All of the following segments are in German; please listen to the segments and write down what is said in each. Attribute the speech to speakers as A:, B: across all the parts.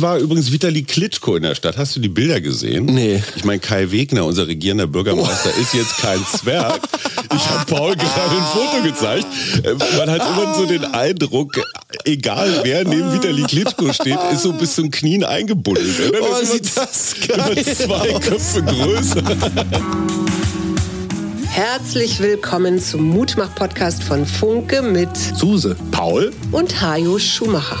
A: Es war übrigens Vitali Klitschko in der Stadt. Hast du die Bilder gesehen?
B: Nee.
A: Ich meine, Kai Wegner, unser regierender Bürgermeister, oh. ist jetzt kein Zwerg. Ich habe Paul gerade ein Foto gezeigt. Man hat immer so den Eindruck, egal wer neben Vitali Klitschko steht, ist so bis zum Knien eingebunden.
B: Oh, sieht das geil
A: Immer zwei Köpfe größer.
C: Herzlich willkommen zum Mutmach-Podcast von Funke mit
A: Suse, Paul
C: und Hajo Schumacher.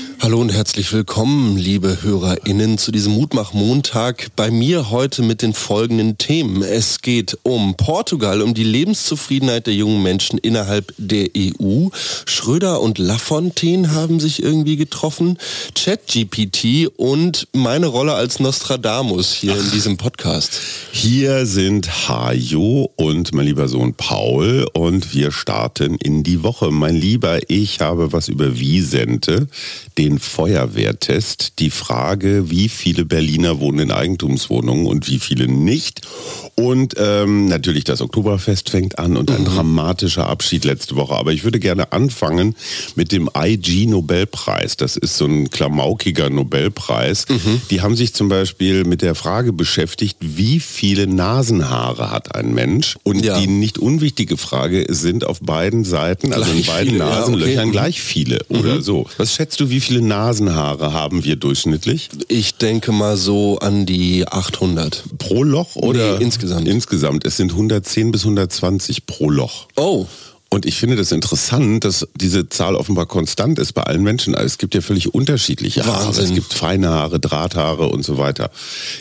B: Hallo und herzlich willkommen, liebe HörerInnen, zu diesem Mutmach-Montag. Bei mir heute mit den folgenden Themen. Es geht um Portugal, um die Lebenszufriedenheit der jungen Menschen innerhalb der EU. Schröder und Lafontaine haben sich irgendwie getroffen. ChatGPT und meine Rolle als Nostradamus hier Ach, in diesem Podcast.
A: Hier sind Hajo und mein lieber Sohn Paul und wir starten in die Woche. Mein Lieber, ich habe was über Wiesente, den den Feuerwehrtest die Frage, wie viele Berliner wohnen in Eigentumswohnungen und wie viele nicht. Und ähm, natürlich das Oktoberfest fängt an und ein mhm. dramatischer Abschied letzte Woche. Aber ich würde gerne anfangen mit dem IG Nobelpreis. Das ist so ein klamaukiger Nobelpreis. Mhm. Die haben sich zum Beispiel mit der Frage beschäftigt, wie viele Nasenhaare hat ein Mensch? Und ja. die nicht unwichtige Frage sind auf beiden Seiten, also in beiden viele, Nasenlöchern ja, okay. gleich viele oder mhm. so. Was schätzt du, wie viele Nasenhaare haben wir durchschnittlich?
B: Ich denke mal so an die 800.
A: Pro Loch oder?
B: Nee, insgesamt.
A: Insgesamt. Es sind 110 bis 120 pro Loch.
B: Oh.
A: Und ich finde das interessant, dass diese Zahl offenbar konstant ist bei allen Menschen. Also es gibt ja völlig unterschiedliche Haare. Wahnsinn. Es gibt feine Haare, Drahthaare und so weiter.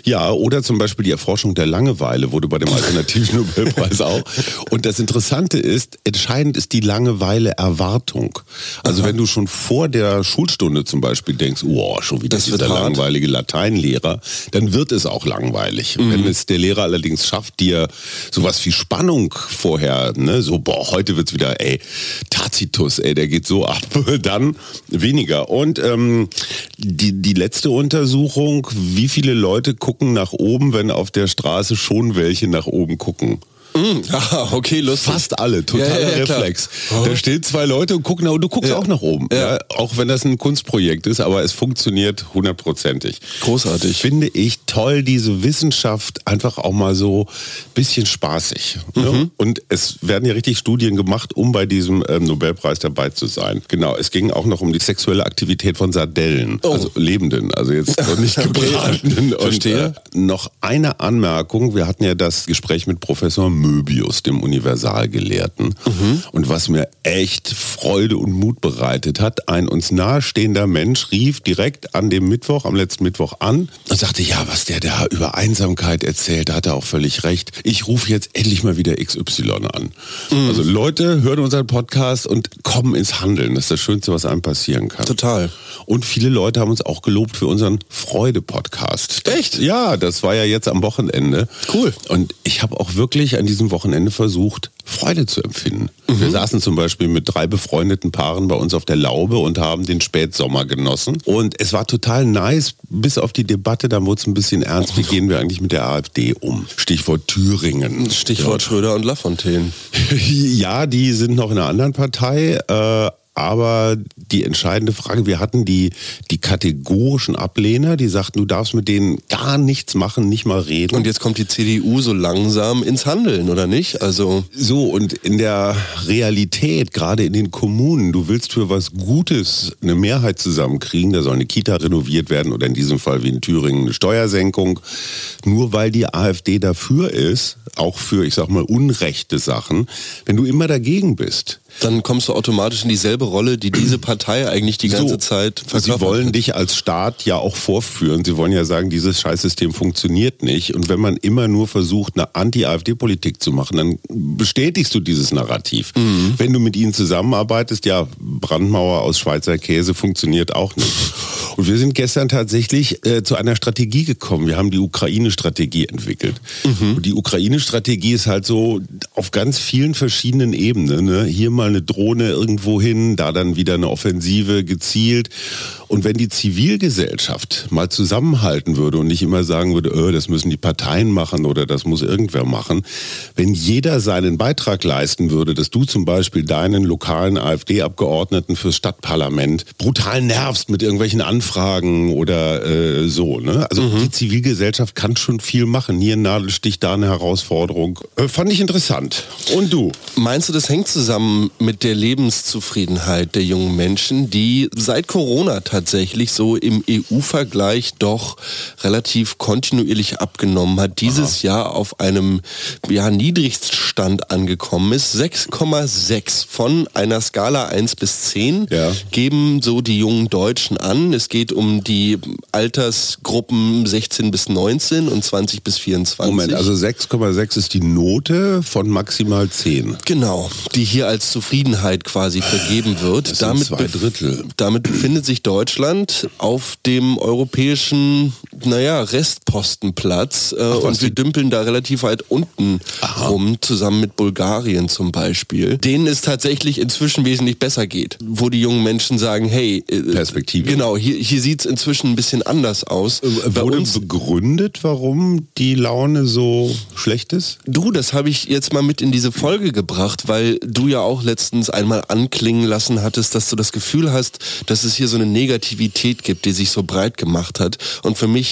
A: Ja, oder zum Beispiel die Erforschung der Langeweile wurde bei dem alternativen Nobelpreis auch. Und das Interessante ist, entscheidend ist die Langeweile-Erwartung. Also Aha. wenn du schon vor der Schulstunde zum Beispiel denkst, oh, schon wieder das dieser langweilige Lateinlehrer, dann wird es auch langweilig. Mhm. Wenn es der Lehrer allerdings schafft, dir sowas wie Spannung vorher, ne, so, boah, heute wird's wieder wieder, ey, Tacitus, ey, der geht so ab, dann weniger. Und ähm, die, die letzte Untersuchung, wie viele Leute gucken nach oben, wenn auf der Straße schon welche nach oben gucken?
B: Mm, ah, okay, lustig.
A: Fast alle, totaler ja, ja, Reflex. Oh. Da stehen zwei Leute und gucken, du guckst auch nach oben. Auch wenn das ein Kunstprojekt ist, aber es funktioniert hundertprozentig.
B: Großartig.
A: Finde ich toll, diese Wissenschaft einfach auch mal so ein bisschen spaßig. Ne? Mhm. Und es werden ja richtig Studien gemacht, um bei diesem ähm, Nobelpreis dabei zu sein. Genau, es ging auch noch um die sexuelle Aktivität von Sardellen, oh. also Lebenden, also jetzt noch nicht gebratenen.
B: Verstehe.
A: Und, äh, noch eine Anmerkung, wir hatten ja das Gespräch mit Professor Möbius, dem Universalgelehrten. Mhm. Und was mir echt Freude und Mut bereitet hat, ein uns nahestehender Mensch rief direkt an dem Mittwoch, am letzten Mittwoch an und sagte, ja, was der da über Einsamkeit erzählt, da hat er auch völlig recht. Ich rufe jetzt endlich mal wieder XY an. Mhm. Also Leute hören unseren Podcast und kommen ins Handeln. Das ist das Schönste, was einem passieren kann.
B: Total.
A: Und viele Leute haben uns auch gelobt für unseren Freude-Podcast.
B: Echt?
A: Ja, das war ja jetzt am Wochenende.
B: Cool.
A: Und ich habe auch wirklich an diesem Wochenende versucht, Freude zu empfinden. Mhm. Wir saßen zum Beispiel mit drei befreundeten Paaren bei uns auf der Laube und haben den Spätsommer genossen. Und es war total nice, bis auf die Debatte, dann wurde es ein bisschen ernst, wie gehen wir eigentlich mit der AfD um? Stichwort Thüringen.
B: Stichwort ja. Schröder und Lafontaine.
A: ja, die sind noch in einer anderen Partei, äh, aber die entscheidende Frage, wir hatten die, die kategorischen Ablehner, die sagten, du darfst mit denen gar nichts machen, nicht mal reden.
B: Und jetzt kommt die CDU so langsam ins Handeln, oder nicht? Also
A: so, und in der Realität, gerade in den Kommunen, du willst für was Gutes eine Mehrheit zusammenkriegen, da soll eine Kita renoviert werden oder in diesem Fall wie in Thüringen eine Steuersenkung. Nur weil die AfD dafür ist, auch für, ich sag mal, unrechte Sachen, wenn du immer dagegen bist,
B: Dann kommst du automatisch in dieselbe Rolle, die diese Partei eigentlich die ganze so, Zeit
A: verkörpert. Sie wollen dich als Staat ja auch vorführen. Sie wollen ja sagen, dieses Scheißsystem funktioniert nicht. Und wenn man immer nur versucht, eine Anti-AfD-Politik zu machen, dann bestätigst du dieses Narrativ. Mhm. Wenn du mit ihnen zusammenarbeitest, ja, Brandmauer aus Schweizer Käse funktioniert auch nicht. Und wir sind gestern tatsächlich äh, zu einer Strategie gekommen. Wir haben die Ukraine-Strategie entwickelt. Mhm. Und die Ukraine-Strategie ist halt so auf ganz vielen verschiedenen Ebenen. Ne? Hier mal eine Drohne irgendwo hin, da dann wieder eine Offensive gezielt. Und wenn die Zivilgesellschaft mal zusammenhalten würde und nicht immer sagen würde, öh, das müssen die Parteien machen oder das muss irgendwer machen, wenn jeder seinen Beitrag leisten würde, dass du zum Beispiel deinen lokalen AfD-Abgeordneten fürs Stadtparlament brutal nervst mit irgendwelchen Anfragen oder äh, so. Ne? Also mhm. die Zivilgesellschaft kann schon viel machen. Hier ein Nadelstich, da eine Herausforderung. Äh, fand ich interessant. Und du?
B: Meinst du, das hängt zusammen mit der Lebenszufriedenheit der jungen Menschen, die seit Corona tatsächlich tatsächlich so im EU-Vergleich doch relativ kontinuierlich abgenommen hat. Dieses Aha. Jahr auf einem ja, Niedrigstand angekommen ist. 6,6 von einer Skala 1 bis 10 ja. geben so die jungen Deutschen an. Es geht um die Altersgruppen 16 bis 19 und 20 bis 24.
A: Moment, also 6,6 ist die Note von maximal 10.
B: Genau, die hier als Zufriedenheit quasi vergeben wird.
A: Das damit, zwei Drittel.
B: damit befindet sich Deutschland Deutschland auf dem europäischen, naja, Restpostenplatz äh, Ach, und wir dümpeln da relativ weit unten Aha. rum, zusammen mit Bulgarien zum Beispiel, denen es tatsächlich inzwischen wesentlich besser geht, wo die jungen Menschen sagen, hey,
A: äh, Perspektive.
B: Genau, hier, hier sieht es inzwischen ein bisschen anders aus.
A: Äh, wurde uns, begründet, warum die Laune so schlecht ist?
B: Du, das habe ich jetzt mal mit in diese Folge gebracht, weil du ja auch letztens einmal anklingen lassen hattest, dass du das Gefühl hast, dass es hier so eine Negativität gibt, die sich so breit gemacht hat. Und für mich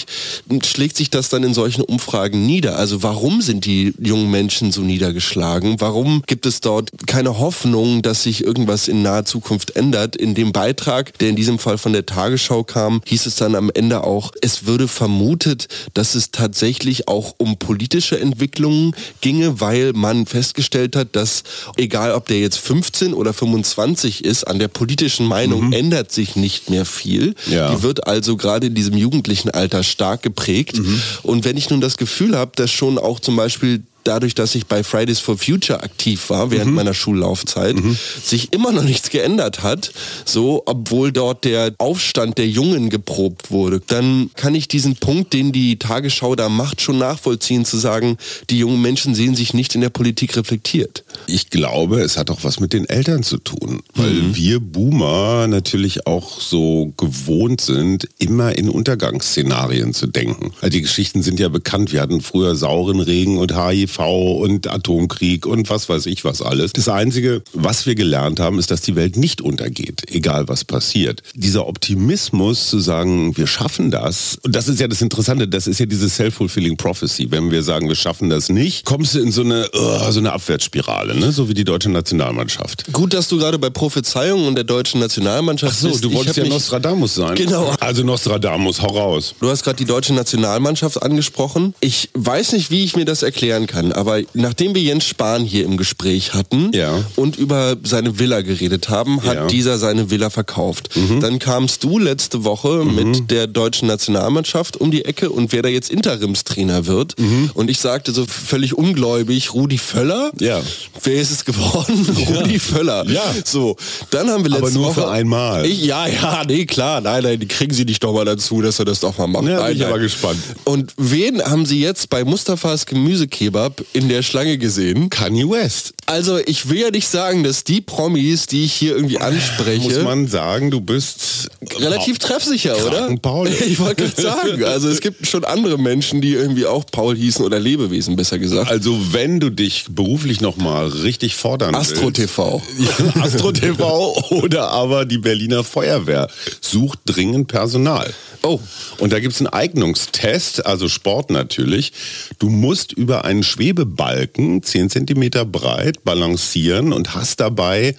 B: schlägt sich das dann in solchen Umfragen nieder. Also warum sind die jungen Menschen so niedergeschlagen? Warum gibt es dort keine Hoffnung, dass sich irgendwas in naher Zukunft ändert? In dem Beitrag, der in diesem Fall von der Tagesschau kam, hieß es dann am Ende auch, es würde vermutet, dass es tatsächlich auch um politische Entwicklungen ginge, weil man festgestellt hat, dass egal ob der jetzt 15 oder 25 ist, an der politischen Meinung mhm. ändert sich nicht mehr viel. Ja. Die wird also gerade in diesem jugendlichen Alter stark geprägt. Mhm. Und wenn ich nun das Gefühl habe, dass schon auch zum Beispiel dadurch, dass ich bei Fridays for Future aktiv war während mhm. meiner Schullaufzeit, mhm. sich immer noch nichts geändert hat, so obwohl dort der Aufstand der Jungen geprobt wurde, dann kann ich diesen Punkt, den die Tagesschau da macht, schon nachvollziehen, zu sagen, die jungen Menschen sehen sich nicht in der Politik reflektiert.
A: Ich glaube, es hat auch was mit den Eltern zu tun, weil mhm. wir Boomer natürlich auch so gewohnt sind, immer in Untergangsszenarien zu denken. Also die Geschichten sind ja bekannt. Wir hatten früher sauren Regen und HIV und Atomkrieg und was weiß ich was alles. Das Einzige, was wir gelernt haben, ist, dass die Welt nicht untergeht, egal was passiert. Dieser Optimismus zu sagen, wir schaffen das, und das ist ja das Interessante, das ist ja diese self-fulfilling prophecy. Wenn wir sagen, wir schaffen das nicht, kommst du in so eine, uh, so eine Abwärtsspirale, ne? so wie die deutsche Nationalmannschaft.
B: Gut, dass du gerade bei Prophezeiungen und der deutschen Nationalmannschaft
A: Ach so, bist. du wolltest ja Nostradamus sein.
B: Genau.
A: Also Nostradamus, hau raus.
B: Du hast gerade die deutsche Nationalmannschaft angesprochen. Ich weiß nicht, wie ich mir das erklären kann kann. Aber nachdem wir Jens Spahn hier im Gespräch hatten ja. und über seine Villa geredet haben, hat ja. dieser seine Villa verkauft. Mhm. Dann kamst du letzte Woche mhm. mit der deutschen Nationalmannschaft um die Ecke und wer da jetzt Interimstrainer wird. Mhm. Und ich sagte so völlig ungläubig, Rudi Völler?
A: Ja.
B: Wer ist es geworden? Ja. Rudi Völler.
A: Ja.
B: So, dann haben wir letzte
A: Aber nur
B: Woche,
A: für einmal.
B: Ich, ja, ja, nee, klar. Nein, nein, die kriegen sie nicht doch mal dazu, dass er das doch mal macht.
A: Ja,
B: nein,
A: bin ich aber gespannt.
B: Und wen haben sie jetzt bei Mustafas Gemüsekebab in der Schlange gesehen.
A: Kanye West.
B: Also ich will ja nicht sagen, dass die Promis, die ich hier irgendwie anspreche...
A: Muss man sagen, du bist...
B: Relativ treffsicher, oder?
A: Paul.
B: Ich wollte gerade sagen, also es gibt schon andere Menschen, die irgendwie auch Paul hießen oder Lebewesen, besser gesagt.
A: Also wenn du dich beruflich nochmal richtig fordern
B: Astro. TV.
A: Ja, Astro TV oder aber die Berliner Feuerwehr sucht dringend Personal.
B: Oh.
A: Und da gibt es einen Eignungstest, also Sport natürlich. Du musst über einen Schwebebalken, 10 Zentimeter breit, balancieren und hast dabei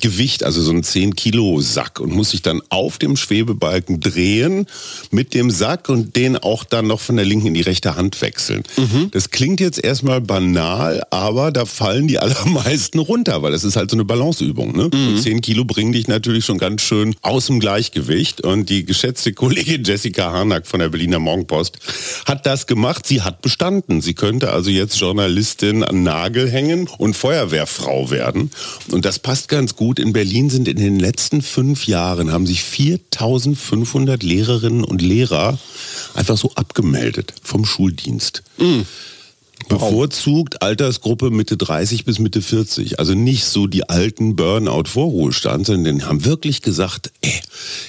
A: Gewicht, also so einen 10 Kilo Sack und musst dich dann auf dem Schwebebalken drehen mit dem Sack und den auch dann noch von der linken in die rechte Hand wechseln. Mhm. Das klingt jetzt erstmal banal, aber da fallen die allermeisten runter, weil das ist halt so eine Balanceübung. Ne? Mhm. Und 10 Kilo bringen dich natürlich schon ganz schön aus dem Gleichgewicht. Und die geschätzte Kollegin Jessica Harnack von der Berliner Morgenpost hat das gemacht. Sie hat bestanden. Sie könnte also jetzt Journalistin an Nagel hängen und Feuerwehrfrau werden. Und das passt ganz gut. In Berlin sind in den letzten fünf Jahren haben sich 4500 Lehrerinnen und Lehrer einfach so abgemeldet vom Schuldienst. Mhm. Bevorzugt Altersgruppe Mitte 30 bis Mitte 40. Also nicht so die alten Burnout-Vorruhestand, sondern die haben wirklich gesagt, ey,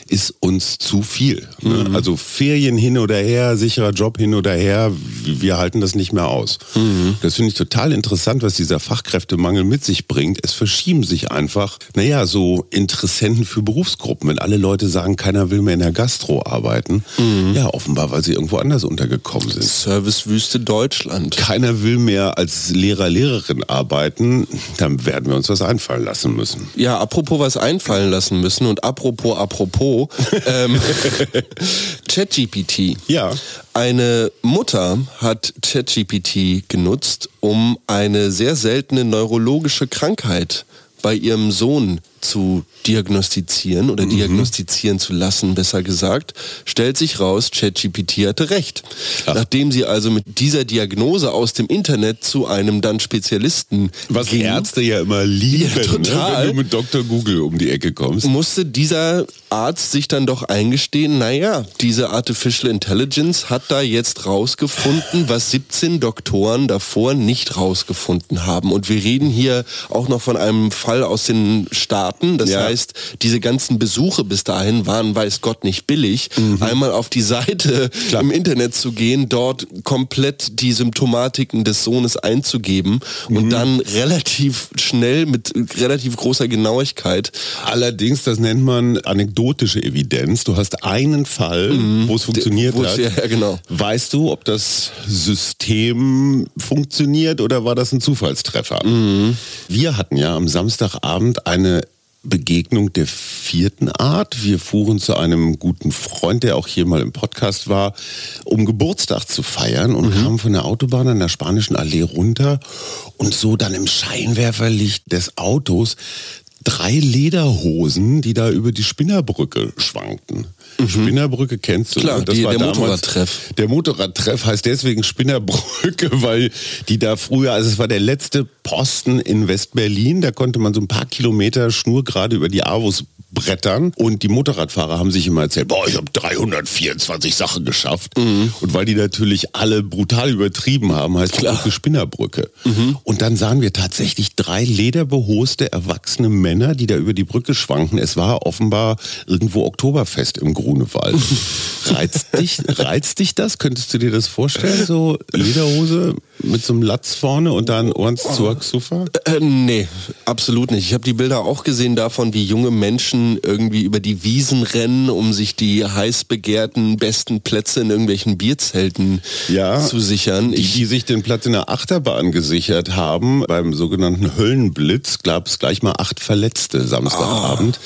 A: ist uns zu viel. Ne? Mhm. Also Ferien hin oder her, sicherer Job hin oder her, wir halten das nicht mehr aus. Mhm. Das finde ich total interessant, was dieser Fachkräftemangel mit sich bringt. Es verschieben sich einfach, naja, so Interessenten für Berufsgruppen. Wenn alle Leute sagen, keiner will mehr in der Gastro arbeiten, mhm. ja, offenbar, weil sie irgendwo anders untergekommen sind.
B: Servicewüste Deutschland.
A: Keiner keiner will mehr als Lehrer, Lehrerin arbeiten, dann werden wir uns was einfallen lassen müssen.
B: Ja, apropos was einfallen lassen müssen und apropos, apropos, ähm, ChatGPT.
A: Ja.
B: Eine Mutter hat ChatGPT genutzt, um eine sehr seltene neurologische Krankheit bei ihrem Sohn zu diagnostizieren oder mhm. diagnostizieren zu lassen, besser gesagt, stellt sich raus, ChatGPT hatte recht. Ach. Nachdem sie also mit dieser Diagnose aus dem Internet zu einem dann Spezialisten
A: Was ging, Ärzte ja immer lieben, ja, total, ne? wenn du mit Dr. Google um die Ecke kommst.
B: Musste dieser Arzt sich dann doch eingestehen, naja, diese Artificial Intelligence hat da jetzt rausgefunden, was 17 Doktoren davor nicht rausgefunden haben. Und wir reden hier auch noch von einem Fall aus den Staaten, Staaten. Das ja. heißt, diese ganzen Besuche bis dahin waren, weiß Gott, nicht billig. Mhm. Einmal auf die Seite Klar. im Internet zu gehen, dort komplett die Symptomatiken des Sohnes einzugeben mhm. und dann relativ schnell mit relativ großer Genauigkeit.
A: Allerdings, das nennt man anekdotische Evidenz. Du hast einen Fall, mhm. wo es funktioniert hat.
B: Ja, ja, genau.
A: Weißt du, ob das System funktioniert oder war das ein Zufallstreffer? Mhm. Wir hatten ja am Samstagabend eine Begegnung der vierten Art. Wir fuhren zu einem guten Freund, der auch hier mal im Podcast war, um Geburtstag zu feiern und mhm. kamen von der Autobahn an der Spanischen Allee runter und so dann im Scheinwerferlicht des Autos drei Lederhosen, die da über die Spinnerbrücke schwankten. Mhm. Spinnerbrücke kennst du.
B: Klar, das die, war der Motorradtreff.
A: Der Motorradtreff heißt deswegen Spinnerbrücke, weil die da früher, also es war der letzte Posten in Westberlin, da konnte man so ein paar Kilometer schnurgerade über die Avus Brettern und die Motorradfahrer haben sich immer erzählt, boah, ich habe 324 Sachen geschafft. Mhm. Und weil die natürlich alle brutal übertrieben haben, heißt Klar. die Brücke Spinnerbrücke. Mhm. Und dann sahen wir tatsächlich drei lederbehoste erwachsene Männer, die da über die Brücke schwanken. Es war offenbar irgendwo Oktoberfest im Grunewald. reizt, dich, reizt dich das? Könntest du dir das vorstellen? So Lederhose mit so einem Latz vorne und dann Ohrens oh. zur Sofa?
B: Äh, nee, absolut nicht. Ich habe die Bilder auch gesehen davon, wie junge Menschen Menschen irgendwie über die Wiesen rennen, um sich die heiß begehrten besten Plätze in irgendwelchen Bierzelten ja, zu sichern.
A: Die, die sich den Platz in der Achterbahn gesichert haben, beim sogenannten Höllenblitz, gab es gleich mal acht Verletzte Samstagabend.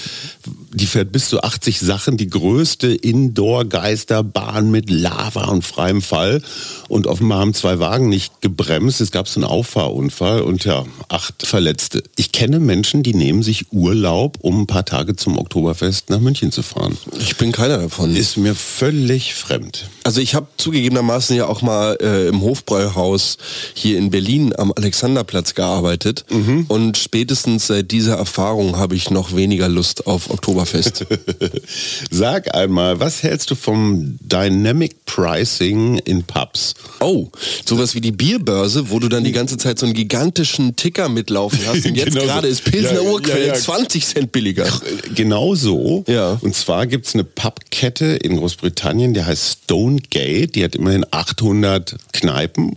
A: Oh die fährt bis zu 80 Sachen, die größte Indoor-Geisterbahn mit Lava und freiem Fall. Und offenbar haben zwei Wagen nicht gebremst. Es gab so einen Auffahrunfall und ja, acht Verletzte. Ich kenne Menschen, die nehmen sich Urlaub, um ein paar Tage zum Oktoberfest nach München zu fahren.
B: Ich bin keiner davon.
A: Ist mir völlig fremd.
B: Also ich habe zugegebenermaßen ja auch mal äh, im Hofbräuhaus hier in Berlin am Alexanderplatz gearbeitet. Mhm. Und spätestens seit dieser Erfahrung habe ich noch weniger Lust auf Oktoberfest.
A: Sag einmal, was hältst du vom Dynamic Pricing in Pubs?
B: Oh, sowas wie die Bierbörse, wo du dann die ganze Zeit so einen gigantischen Ticker mitlaufen hast. Und jetzt genau gerade ist Pilsner ja, Urquell ja, ja. 20 Cent billiger.
A: Genau so. Ja. Und zwar gibt es eine Pubkette in Großbritannien, die heißt Stone Gate. Die hat immerhin 800 Kneipen.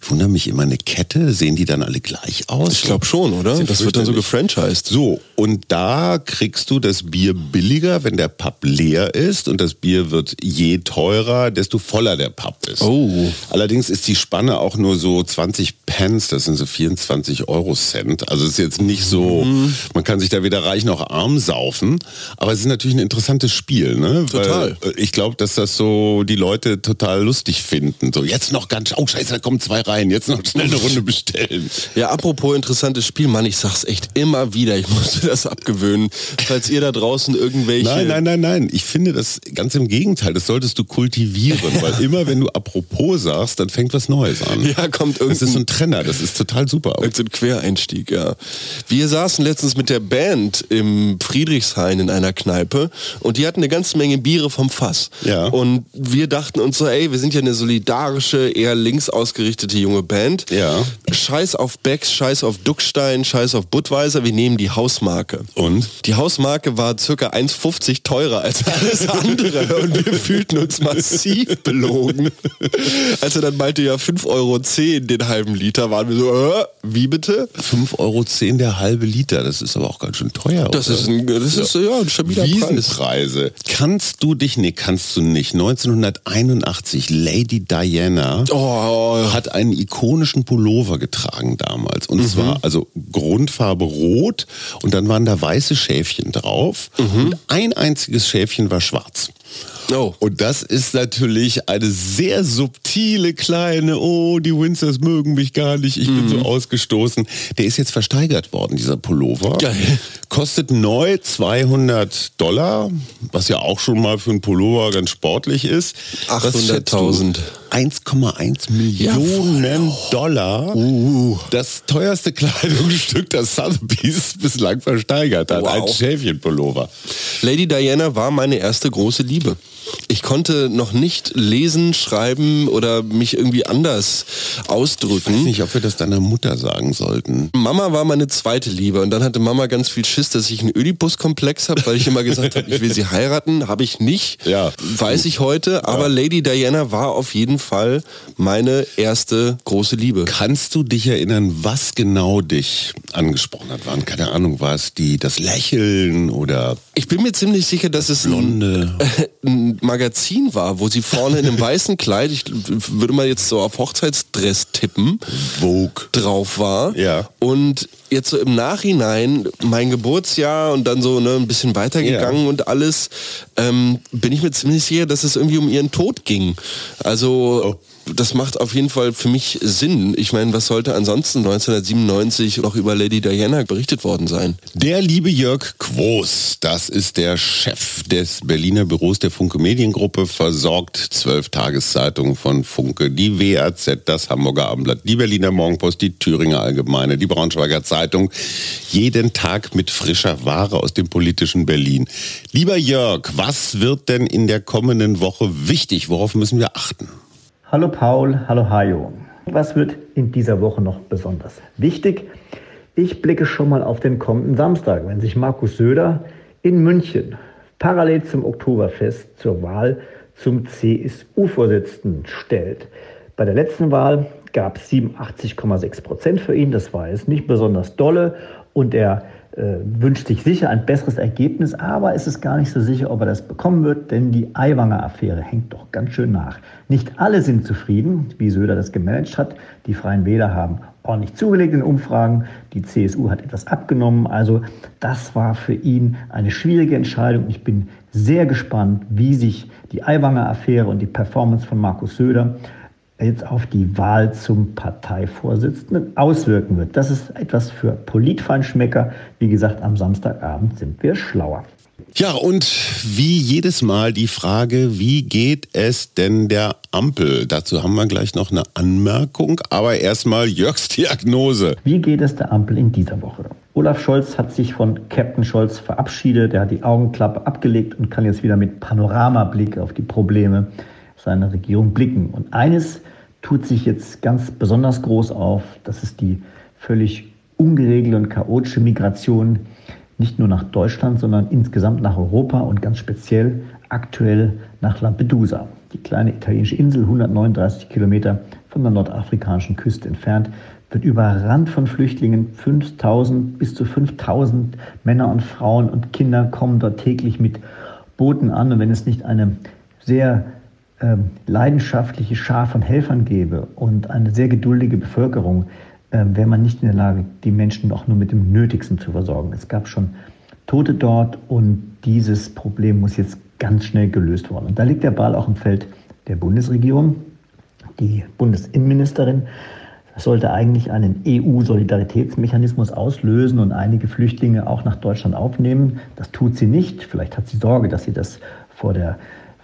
A: Ich wundere mich immer, eine Kette, sehen die dann alle gleich aus?
B: Ich glaube schon, oder? Das wird dann so gefranchised.
A: So, und da kriegst du das Bier Bier billiger, wenn der Pub leer ist und das Bier wird je teurer, desto voller der Pub ist.
B: Oh.
A: Allerdings ist die Spanne auch nur so 20 Pence, das sind so 24 Euro Cent. Also es ist jetzt nicht so, mhm. man kann sich da weder reich noch arm saufen, aber es ist natürlich ein interessantes Spiel. Ne?
B: Total.
A: Weil äh, ich glaube, dass das so die Leute total lustig finden. So, jetzt noch ganz, oh scheiße, da kommen zwei rein, jetzt noch schnell eine Runde bestellen.
B: Ja, apropos interessantes Spiel, Mann, ich sag's echt immer wieder, ich musste das abgewöhnen. Falls ihr da draußen irgendwelche...
A: Nein, nein, nein, nein, ich finde das ganz im Gegenteil, das solltest du kultivieren, weil immer wenn du apropos sagst, dann fängt was Neues an.
B: Ja, kommt irgendein...
A: Das ist so ein Trenner, das ist total super.
B: Irgendein Quereinstieg, ja. Wir saßen letztens mit der Band im Friedrichshain in einer Kneipe und die hatten eine ganze Menge Biere vom Fass.
A: Ja.
B: Und wir dachten uns so, ey, wir sind ja eine solidarische, eher links ausgerichtete junge Band.
A: Ja.
B: Scheiß auf Becks, scheiß auf Duckstein, scheiß auf Budweiser, wir nehmen die Hausmarke.
A: Und?
B: Die Hausmarke war circa 1,50 teurer als alles andere und wir fühlten uns massiv belogen. Als er dann meinte, ja 5,10 Euro den halben Liter, waren wir so, äh, wie bitte?
A: 5,10 Euro der halbe Liter, das ist aber auch ganz schön teuer.
B: Das oder? ist ein, das ist, ja, ein stabiler
A: Preis. Kannst du dich, nee, kannst du nicht. 1981, Lady Diana
B: oh.
A: hat einen ikonischen Pullover getragen damals. Und mhm. zwar, also Grundfarbe rot und dann waren da weiße Schäfchen drauf. Mhm. Und ein einziges Schäfchen war schwarz.
B: Oh.
A: Und das ist natürlich eine sehr subtile kleine, oh, die Windsors mögen mich gar nicht, ich mhm. bin so ausgestoßen. Der ist jetzt versteigert worden, dieser Pullover.
B: Geil.
A: Kostet neu 200 Dollar, was ja auch schon mal für einen Pullover ganz sportlich ist.
B: 800.000.
A: 1,1 Millionen ja, Dollar.
B: Uh.
A: Das teuerste Kleidungsstück, das Sotheby's bislang versteigert hat. Wow. Ein Schäfchenpullover.
B: Lady Diana war meine erste große Liebe. Ich konnte noch nicht lesen, schreiben oder mich irgendwie anders ausdrücken. Ich
A: weiß nicht, ob wir das deiner Mutter sagen sollten.
B: Mama war meine zweite Liebe und dann hatte Mama ganz viel Schiss, dass ich einen Ödipus-Komplex habe, weil ich immer gesagt habe, ich will sie heiraten. Habe ich nicht.
A: Ja.
B: Weiß ich heute. Aber ja. Lady Diana war auf jeden Fall meine erste große Liebe.
A: Kannst du dich erinnern, was genau dich angesprochen hat? Waren, keine Ahnung, war es die, das Lächeln oder...
B: Ich bin mir ziemlich sicher, dass es
A: Blonde.
B: ein, ein Magazin war, wo sie vorne in einem weißen Kleid, ich würde mal jetzt so auf Hochzeitsdress tippen,
A: Vogue
B: drauf war.
A: Ja.
B: Und jetzt so im Nachhinein, mein Geburtsjahr und dann so ne, ein bisschen weitergegangen ja. und alles, ähm, bin ich mir ziemlich sicher, dass es irgendwie um ihren Tod ging. Also oh das macht auf jeden Fall für mich Sinn. Ich meine, was sollte ansonsten 1997 noch über Lady Diana berichtet worden sein?
A: Der liebe Jörg Quos, das ist der Chef des Berliner Büros der Funke Mediengruppe, versorgt zwölf Tageszeitungen von Funke, die WAZ, das Hamburger Abendblatt, die Berliner Morgenpost, die Thüringer Allgemeine, die Braunschweiger Zeitung, jeden Tag mit frischer Ware aus dem politischen Berlin. Lieber Jörg, was wird denn in der kommenden Woche wichtig? Worauf müssen wir achten?
D: Hallo Paul, hallo Hajo. Was wird in dieser Woche noch besonders wichtig? Ich blicke schon mal auf den kommenden Samstag, wenn sich Markus Söder in München parallel zum Oktoberfest zur Wahl zum CSU-Vorsitzenden stellt. Bei der letzten Wahl gab es 87,6 Prozent für ihn. Das war jetzt nicht besonders dolle und er äh, wünscht sich sicher ein besseres Ergebnis, aber ist es gar nicht so sicher, ob er das bekommen wird, denn die Aiwanger-Affäre hängt doch ganz schön nach. Nicht alle sind zufrieden, wie Söder das gemanagt hat. Die Freien Wähler haben ordentlich zugelegt in Umfragen, die CSU hat etwas abgenommen. Also das war für ihn eine schwierige Entscheidung. Ich bin sehr gespannt, wie sich die Aiwanger-Affäre und die Performance von Markus Söder jetzt auf die Wahl zum Parteivorsitzenden auswirken wird. Das ist etwas für Politfeinschmecker. Wie gesagt, am Samstagabend sind wir schlauer.
A: Ja, und wie jedes Mal die Frage, wie geht es denn der Ampel? Dazu haben wir gleich noch eine Anmerkung, aber erstmal Jörgs Diagnose.
D: Wie geht es der Ampel in dieser Woche? Olaf Scholz hat sich von Captain Scholz verabschiedet, er hat die Augenklappe abgelegt und kann jetzt wieder mit Panoramablick auf die Probleme seiner Regierung blicken. Und eines tut sich jetzt ganz besonders groß auf, das ist die völlig ungeregelte und chaotische Migration nicht nur nach Deutschland, sondern insgesamt nach Europa und ganz speziell aktuell nach Lampedusa. Die kleine italienische Insel, 139 Kilometer von der nordafrikanischen Küste entfernt, wird überrannt von Flüchtlingen. 5000 bis zu 5000 Männer und Frauen und Kinder kommen dort täglich mit Booten an. Und wenn es nicht eine sehr äh, leidenschaftliche Schar von Helfern gäbe und eine sehr geduldige Bevölkerung, äh, wäre man nicht in der Lage, die Menschen auch nur mit dem Nötigsten zu versorgen. Es gab schon Tote dort und dieses Problem muss jetzt ganz schnell gelöst werden. Und da liegt der Ball auch im Feld der Bundesregierung. Die Bundesinnenministerin sollte eigentlich einen EU-Solidaritätsmechanismus auslösen und einige Flüchtlinge auch nach Deutschland aufnehmen. Das tut sie nicht. Vielleicht hat sie Sorge, dass sie das vor der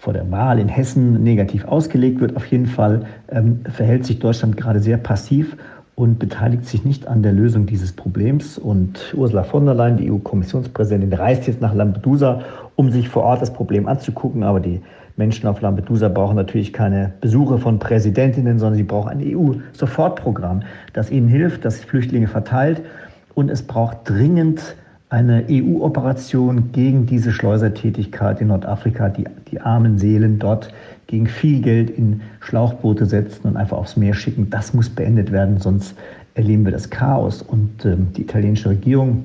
D: vor der Wahl in Hessen negativ ausgelegt wird. Auf jeden Fall ähm, verhält sich Deutschland gerade sehr passiv und beteiligt sich nicht an der Lösung dieses Problems. Und Ursula von der Leyen, die EU-Kommissionspräsidentin, reist jetzt nach Lampedusa, um sich vor Ort das Problem anzugucken. Aber die Menschen auf Lampedusa brauchen natürlich keine Besuche von Präsidentinnen, sondern sie brauchen ein EU-Sofortprogramm, das ihnen hilft, das Flüchtlinge verteilt. Und es braucht dringend eine EU-Operation gegen diese Schleusertätigkeit in Nordafrika, die die armen Seelen dort gegen viel Geld in Schlauchboote setzen und einfach aufs Meer schicken. Das muss beendet werden, sonst erleben wir das Chaos. Und ähm, die italienische Regierung,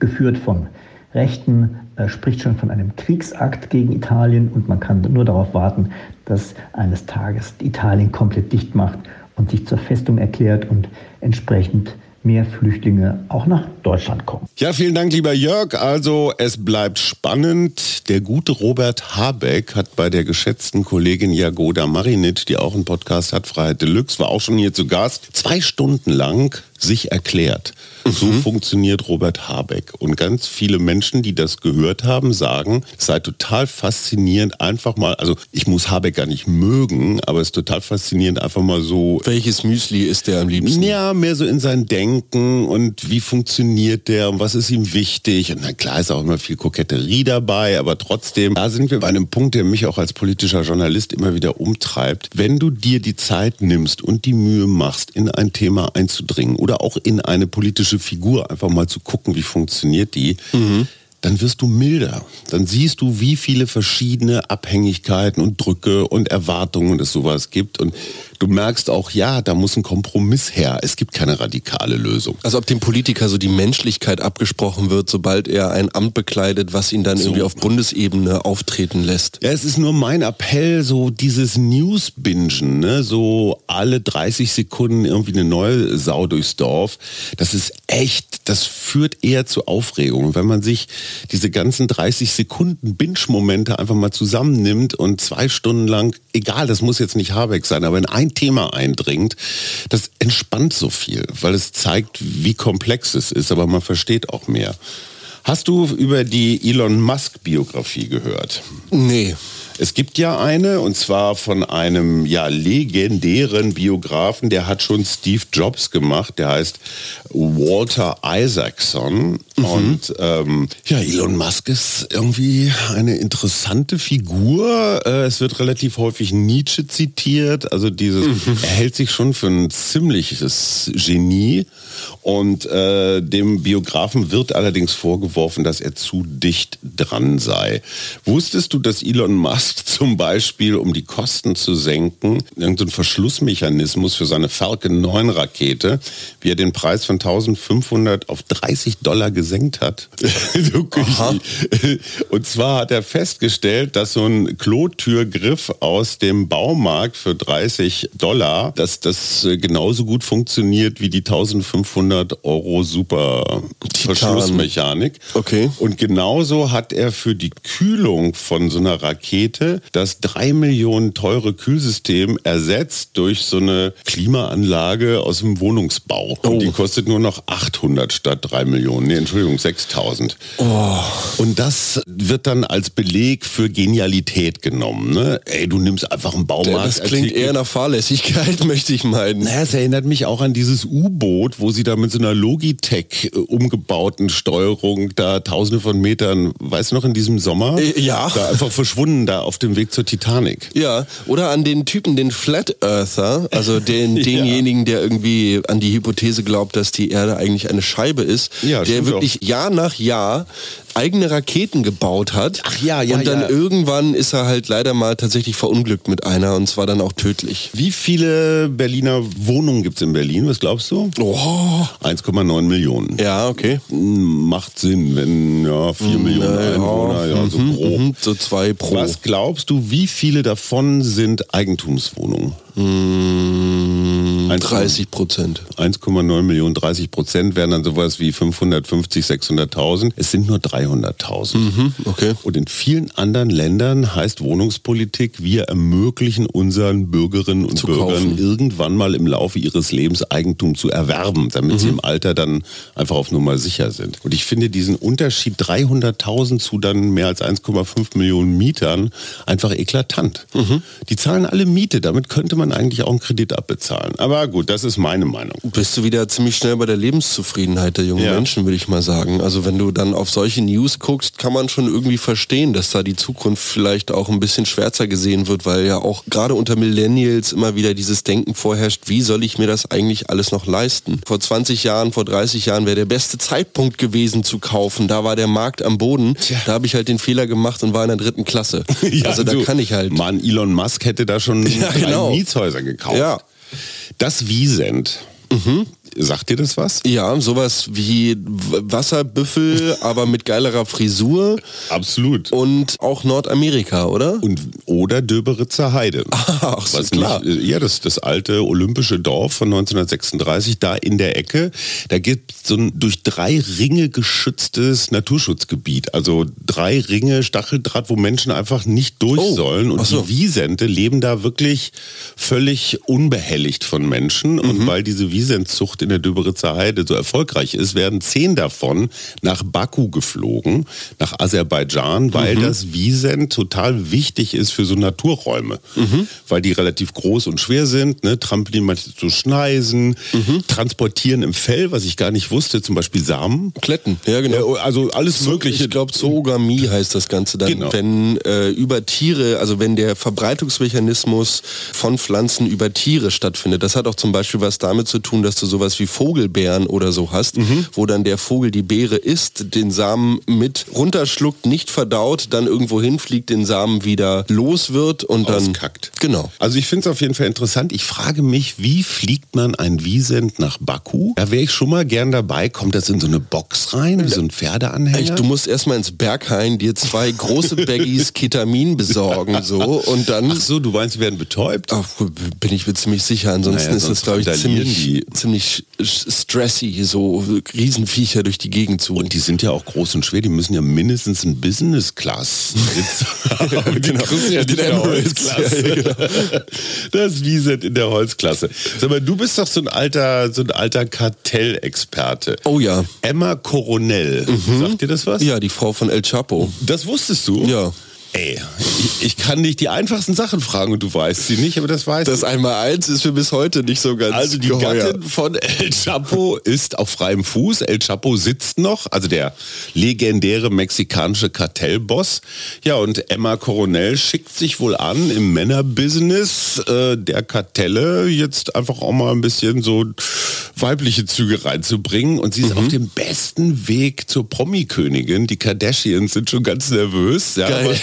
D: geführt von Rechten, äh, spricht schon von einem Kriegsakt gegen Italien und man kann nur darauf warten, dass eines Tages Italien komplett dicht macht und sich zur Festung erklärt und entsprechend mehr Flüchtlinge auch nach Deutschland kommen.
A: Ja, vielen Dank, lieber Jörg. Also es bleibt spannend. Der gute Robert Habeck hat bei der geschätzten Kollegin Jagoda Marinit, die auch einen Podcast hat, Freiheit Deluxe, war auch schon hier zu Gast, zwei Stunden lang sich erklärt. Mhm. So funktioniert Robert Habeck. Und ganz viele Menschen, die das gehört haben, sagen, es sei total faszinierend, einfach mal, also ich muss Habeck gar nicht mögen, aber es ist total faszinierend, einfach mal so.
B: Welches Müsli ist der am liebsten?
A: Ja, mehr so in sein Denken und wie funktioniert der und was ist ihm wichtig. Und na klar ist auch immer viel Koketterie dabei, aber trotzdem, da sind wir bei einem Punkt, der mich auch als politischer Journalist immer wieder umtreibt. Wenn du dir die Zeit nimmst und die Mühe machst, in ein Thema einzudringen oder auch in eine politische Figur einfach mal zu gucken, wie funktioniert die, mhm. dann wirst du milder. Dann siehst du, wie viele verschiedene Abhängigkeiten und Drücke und Erwartungen es sowas gibt. Und du merkst auch, ja, da muss ein Kompromiss her. Es gibt keine radikale Lösung.
B: Also ob dem Politiker so die Menschlichkeit abgesprochen wird, sobald er ein Amt bekleidet, was ihn dann so. irgendwie auf Bundesebene auftreten lässt.
A: Ja, es ist nur mein Appell, so dieses News-Bingen, ne? so alle 30 Sekunden irgendwie eine neue Sau durchs Dorf. Das ist echt, das führt eher zu Aufregung. Wenn man sich diese ganzen 30 Sekunden Binge-Momente einfach mal zusammennimmt und zwei Stunden lang, egal, das muss jetzt nicht Habeck sein, aber in ein Thema eindringt, das entspannt so viel, weil es zeigt, wie komplex es ist, aber man versteht auch mehr. Hast du über die Elon Musk-Biografie gehört?
B: Nee.
A: Es gibt ja eine, und zwar von einem ja legendären Biografen, der hat schon Steve Jobs gemacht, der heißt Walter Isaacson. Mhm. Und ähm, ja, Elon Musk ist irgendwie eine interessante Figur. Äh, es wird relativ häufig Nietzsche zitiert. Also dieses, mhm. er hält sich schon für ein ziemliches Genie. Und äh, dem Biografen wird allerdings vorgeworfen, dass er zu dicht dran sei. Wusstest du, dass Elon Musk zum Beispiel, um die Kosten zu senken, irgendeinen Verschlussmechanismus für seine Falcon 9 Rakete, wie er den Preis von 1500 auf 30 Dollar gesenkt hat? Und zwar hat er festgestellt, dass so ein Klotürgriff aus dem Baumarkt für 30 Dollar, dass das äh, genauso gut funktioniert wie die 1500 Euro Super Verschlussmechanik.
B: Okay.
A: Und genauso hat er für die Kühlung von so einer Rakete das drei Millionen teure Kühlsystem ersetzt durch so eine Klimaanlage aus dem Wohnungsbau. Oh. Und die kostet nur noch 800 statt drei Millionen. Nee, Entschuldigung, 6000.
B: Oh.
A: Und das wird dann als Beleg für Genialität genommen. Ne? Ey, du nimmst einfach einen Baumarkt.
B: Das klingt eher nach Fahrlässigkeit, möchte ich meinen.
A: Naja, es erinnert mich auch an dieses U-Boot, wo sie da mit so einer Logitech äh, umgebauten Steuerung da tausende von Metern, weißt du noch, in diesem Sommer?
B: Äh, ja.
A: Da einfach verschwunden, da auf dem Weg zur Titanic.
B: Ja, oder an den Typen, den Flat Earther, also den, denjenigen, der irgendwie an die Hypothese glaubt, dass die Erde eigentlich eine Scheibe ist,
A: ja,
B: der wirklich auch. Jahr nach Jahr eigene Raketen gebaut hat.
A: Ach ja, ja,
B: Und dann
A: ja.
B: irgendwann ist er halt leider mal tatsächlich verunglückt mit einer und zwar dann auch tödlich.
A: Wie viele Berliner Wohnungen gibt es in Berlin? Was glaubst du?
B: Oh.
A: 1,9 Millionen.
B: Ja, okay.
A: Macht Sinn, wenn ja 4 Millionen
B: ja.
A: Einwohner, ja, so grob.
B: Mhm, so zwei pro.
A: Was glaubst du, wie viele davon sind Eigentumswohnungen?
B: Mm,
A: 1,9
B: 30 Prozent.
A: 1,9 Millionen, 30 Prozent wären dann sowas wie 550, 600.000. Es sind nur 300.000.
B: Mhm, okay.
A: Und in vielen anderen Ländern heißt Wohnungspolitik, wir ermöglichen unseren Bürgerinnen und
B: Zu
A: Bürgern
B: kaufen.
A: irgendwann mal im Laufe ihres Lebens Eigentum zu erwerben, damit
B: Mhm.
A: sie im Alter dann einfach auf Nummer sicher sind. Und ich finde diesen Unterschied 300.000 zu dann mehr als 1,5 Millionen Mietern einfach eklatant.
B: Mhm.
A: Die zahlen alle Miete, damit könnte man eigentlich auch einen Kredit abbezahlen. Aber gut, das ist meine Meinung.
B: Bist du wieder ziemlich schnell bei der Lebenszufriedenheit der jungen
A: Ja.
B: Menschen, würde ich mal sagen. Also wenn du dann auf solche News guckst, kann man schon irgendwie verstehen, dass da die Zukunft vielleicht auch ein bisschen schwärzer gesehen wird, weil ja auch gerade unter Millennials immer wieder dieses Denken vorherrscht, wie soll ich mir das eigentlich alles noch leisten? Vor 20 Jahren, vor 30 Jahren wäre der beste Zeitpunkt gewesen zu kaufen. Da war der Markt am Boden. Da habe ich halt den Fehler gemacht und war in der dritten Klasse. also da
A: du,
B: kann ich halt.
A: Mann, Elon Musk hätte da schon
B: Ja, genau.
A: Mietshäuser gekauft.
B: Ja.
A: Das Wiesent. Sagt dir das was?
B: Ja, sowas wie Wasserbüffel, aber mit geilerer Frisur
A: Absolut.
B: und auch Nordamerika, oder?
A: Und, oder Döberitzer Heide.
B: Ach, so
A: Was
B: klar.
A: Nicht, ja, das, das alte olympische Dorf von 1936, da in der Ecke, da gibt es so ein durch drei Ringe geschütztes Naturschutzgebiet. Also drei Ringe Stacheldraht, wo Menschen einfach nicht durch
B: Oh,
A: sollen. Und
B: so.
A: die Wiesente leben da wirklich völlig unbehelligt von Menschen.
B: Mhm.
A: Und weil diese Wiesentzucht in der Döberitzer Heide so erfolgreich ist, werden zehn davon nach Baku geflogen, nach Aserbaidschan, weil
B: Mhm.
A: das Wiesent total wichtig ist für so Naturräume.
B: Mhm.
A: Weil die relativ groß und schwer sind, ne? Trampolin manchmal zu schneisen,
B: Mhm.
A: transportieren im Fell, was ich gar nicht wusste, zum Beispiel Samen.
B: Kletten, ja genau.
A: Äh, Also alles Mögliche.
B: Ich glaube, Zoogamie heißt das Ganze dann,
A: Genau.
B: wenn äh, über Tiere, also wenn der Verbreitungsmechanismus von Pflanzen über Tiere stattfindet. Das hat auch zum Beispiel was damit zu tun, dass du sowas wie Vogelbeeren oder so hast,
A: Mhm.
B: wo dann der Vogel die Beere isst, den Samen mit runterschluckt, nicht verdaut, dann irgendwo hinfliegt, den Samen wieder los wird und dann
A: Auskackt.
B: Genau.
A: Also ich finde es auf jeden Fall interessant. Ich frage mich, wie fliegt man ein Wiesent nach Baku? Da wäre ich schon mal gern dabei. Kommt das in so eine Box rein, wie so ein Pferdeanhänger?
B: Echt, du musst erstmal ins Berghain dir zwei große Baggies Ketamin besorgen so und dann
A: Ach so, du meinst, sie werden betäubt?
B: Ach, bin ich mir ziemlich sicher. Ansonsten
A: Naja,
B: ist das, glaube ich,
A: randalieren
B: ziemlich, stressy, so Riesenviecher durch die Gegend zu.
A: Und die sind ja auch groß und schwer, die müssen ja mindestens ein Business-Class-Sitz haben. Die
B: Genau.
A: ja der. Holzklasse.
B: Ja, genau.
A: Das Wiesent in der Holzklasse. Sag mal, du bist doch so ein alter, so ein alter Kartellexperte.
B: oh ja.
A: Emma Coronel, sagt dir das was?
B: Ja, die Frau von El Chapo.
A: Das wusstest du?
B: Ja.
A: Ey, ich, ich kann dich die einfachsten Sachen fragen und du weißt sie nicht, aber das weißt
B: Das
A: du.
B: Einmaleins ist mir bis heute nicht so ganz
A: Also die
B: geheuer.
A: Gattin von El Chapo ist auf freiem Fuß. El Chapo sitzt noch, also der legendäre mexikanische Kartellboss. Ja, und Emma Coronel schickt sich wohl an, im Männerbusiness äh, der Kartelle jetzt einfach auch mal ein bisschen so weibliche Züge reinzubringen. Und sie ist auf dem besten Weg zur Promi-Königin. Die Kardashians sind schon ganz nervös. Ja,
B: Geil.
A: aber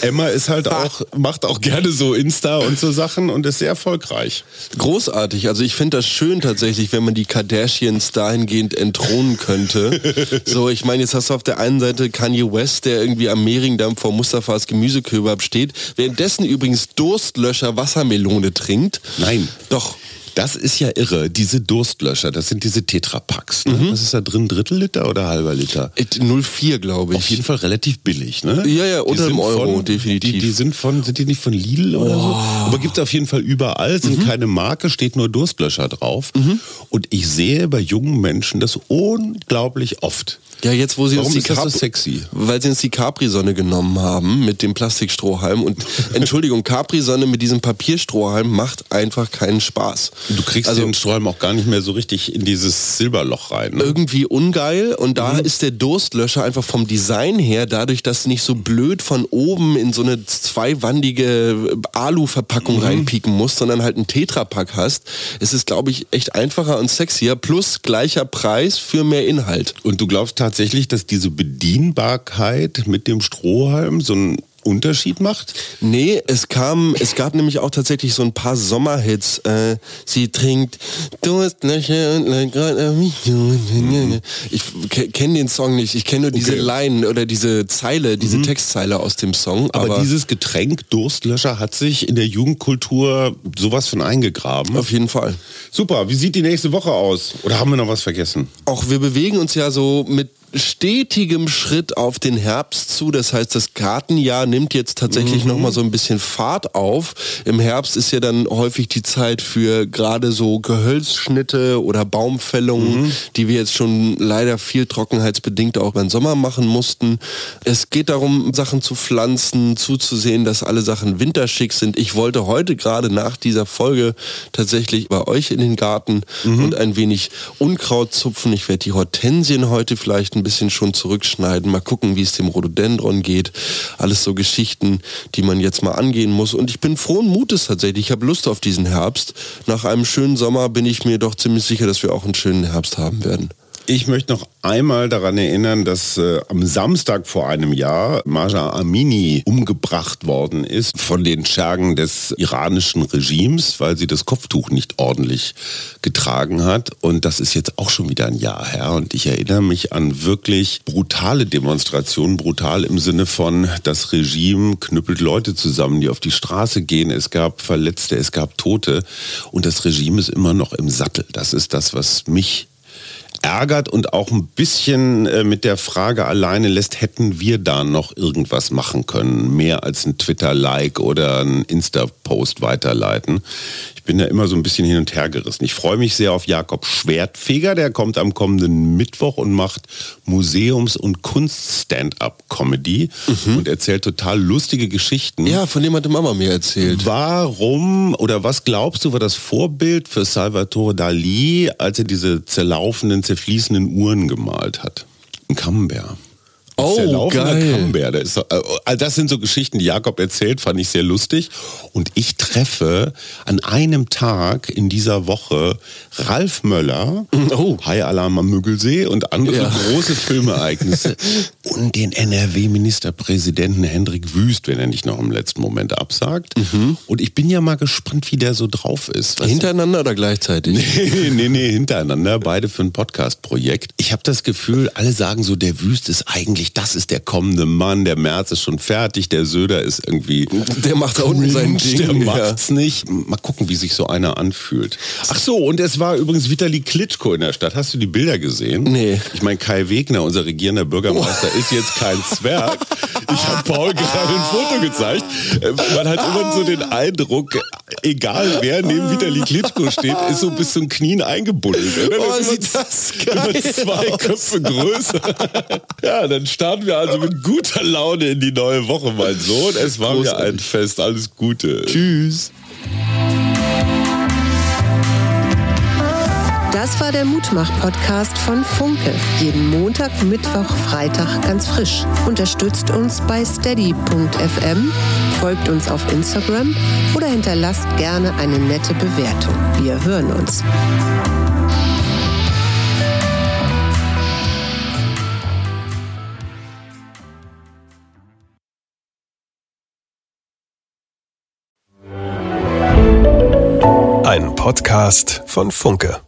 A: Emma ist halt auch, macht auch gerne so Insta und so Sachen und ist sehr erfolgreich.
B: Großartig. Also ich finde das schön tatsächlich, wenn man die Kardashians dahingehend entthronen könnte. so, ich meine, jetzt hast du auf der einen Seite Kanye West, der irgendwie am Mehringdamm vor Mustafas Gemüsekübab steht, währenddessen übrigens Durstlöscher Wassermelone trinkt.
A: Nein.
B: Doch.
A: Das ist ja irre. Diese Durstlöscher, das sind diese Tetrapacks. Ne?
B: Mhm.
A: Was ist da drin? Drittel Liter oder halber Liter?
B: It 04, glaube ich.
A: Auf jeden Fall relativ billig, ne?
B: Ja, ja, unter einem Euro,
A: von,
B: definitiv.
A: Die, die sind von, sind die nicht von Lidl oder so? Aber gibt es auf jeden Fall überall,
B: Mhm.
A: sind keine Marke, steht nur Durstlöscher drauf. Und ich sehe bei jungen Menschen das unglaublich oft.
B: Ja, jetzt wo sie
A: Warum
B: uns die
A: ist das so sexy?
B: Weil sie uns die Capri-Sonne genommen haben mit dem Plastikstrohhalm. Und Entschuldigung, Capri-Sonne mit diesem Papierstrohhalm macht einfach keinen Spaß.
A: Du kriegst
B: also
A: den Strohhalm auch gar nicht mehr so richtig in dieses Silberloch rein. Ne?
B: irgendwie ungeil und da
A: Mhm.
B: ist der Durstlöscher einfach vom Design her, dadurch, dass du nicht so blöd von oben in so eine zweiwandige Alu-Verpackung
A: Mhm.
B: reinpieken musst, sondern halt einen Tetrapack hast, ist es, glaube ich, echt einfacher und sexier, plus gleicher Preis für mehr Inhalt.
A: Und du glaubst tatsächlich, dass diese Bedienbarkeit mit dem Strohhalm so ein Unterschied macht?
B: Nee, es kam, es gab nämlich auch tatsächlich so ein paar Sommerhits. Äh, sie trinkt Durstlöcher und Ich kenne den Song nicht. Ich kenne nur diese okay. Line oder diese Zeile, diese mhm. Textzeile aus dem Song.
A: Aber, aber, dieses Getränk Durstlöscher hat sich in der Jugendkultur sowas von eingegraben.
B: Auf jeden Fall.
A: Super. Wie sieht die nächste Woche aus? Oder haben wir noch was vergessen?
B: Auch wir bewegen uns ja so mit stetigem Schritt auf den Herbst zu. Das heißt, das Gartenjahr nimmt jetzt tatsächlich mhm. noch mal so ein bisschen Fahrt auf. Im Herbst ist ja dann häufig die Zeit für gerade so Gehölzschnitte oder Baumfällungen, mhm. die wir jetzt schon leider viel trockenheitsbedingt auch beim Sommer machen mussten. Es geht darum, Sachen zu pflanzen, zuzusehen, dass alle Sachen winterschick sind. Ich wollte heute gerade nach dieser Folge tatsächlich bei euch in den Garten mhm. und ein wenig Unkraut zupfen. Ich werde die Hortensien heute vielleicht ein bisschen schon zurückschneiden, mal gucken, wie es dem Rhododendron geht. Alles so Geschichten, die man jetzt mal angehen muss. Und ich bin frohen Mutes tatsächlich. Ich habe Lust auf diesen Herbst. Nach einem schönen Sommer bin ich mir doch ziemlich sicher, dass wir auch einen schönen Herbst haben werden.
A: Ich möchte noch einmal daran erinnern, dass äh, am Samstag vor einem Jahr Maja Amini umgebracht worden ist von den Schergen des iranischen Regimes, weil sie das Kopftuch nicht ordentlich getragen hat. Und das ist jetzt auch schon wieder ein Jahr her. Und ich erinnere mich an wirklich brutale Demonstrationen, brutal im Sinne von, das Regime knüppelt Leute zusammen, die auf die Straße gehen. Es gab Verletzte, es gab Tote. Und das Regime ist immer noch im Sattel. Das ist das, was mich ärgert und auch ein bisschen äh, mit der Frage alleine lässt, hätten wir da noch irgendwas machen können, mehr als ein Twitter-Like oder ein Insta-Post weiterleiten bin da immer so ein bisschen hin und her gerissen. Ich freue mich sehr auf Jakob Schwertfeger, der kommt am kommenden Mittwoch und macht Museums- und Kunst-Stand-up-Comedy mhm. und erzählt total lustige Geschichten.
B: Ja, von dem hatte Mama mir erzählt.
A: Warum oder was glaubst du, war das Vorbild für Salvatore Dali, als er diese zerlaufenden, zerfließenden Uhren gemalt hat? Ein Camembert.
B: Oh, der laufende geil.
A: Camembert. Das, äh, also das sind so Geschichten, die Jakob erzählt, fand ich sehr lustig. Und ich treffe an einem Tag in dieser Woche Ralf Möller, oh. High Alarm am Müggelsee und andere ja. große Filmereignisse und den NRW-Ministerpräsidenten Hendrik Wüst, wenn er nicht noch im letzten Moment absagt. Mhm. Und ich bin ja mal gespannt, wie der so drauf ist.
B: Hintereinander du? oder gleichzeitig?
A: Nee, nee, nee, hintereinander. Beide für ein Podcast-Projekt. Ich habe das Gefühl, alle sagen so, der Wüst ist eigentlich das ist der kommende Mann, der März ist schon fertig, der Söder ist irgendwie.
B: Der macht da unten sein Ding.
A: Der macht's ja. nicht. Mal gucken, wie sich so einer anfühlt. Ach so, und es war übrigens Vitali Klitschko in der Stadt. Hast du die Bilder gesehen?
B: Nee.
A: Ich meine, Kai Wegner, unser regierender Bürgermeister, oh. ist jetzt kein Zwerg. Ich habe Paul gerade ein Foto gezeigt. Man hat immer so den Eindruck, egal wer neben Vitali Klitschko steht, ist so bis zum Knien eingebunden.
B: Oh, sieht das geil
A: Über zwei aus. Köpfe größer. ja, dann starten wir also mit guter Laune in die neue Woche, mein Sohn. Es war Großartig. mir ein Fest. Alles Gute.
B: Tschüss.
C: Das war der Mutmach-Podcast von Funke. Jeden Montag, Mittwoch, Freitag ganz frisch. Unterstützt uns bei steady.fm, folgt uns auf Instagram oder hinterlasst gerne eine nette Bewertung. Wir hören uns.
E: Podcast von Funke.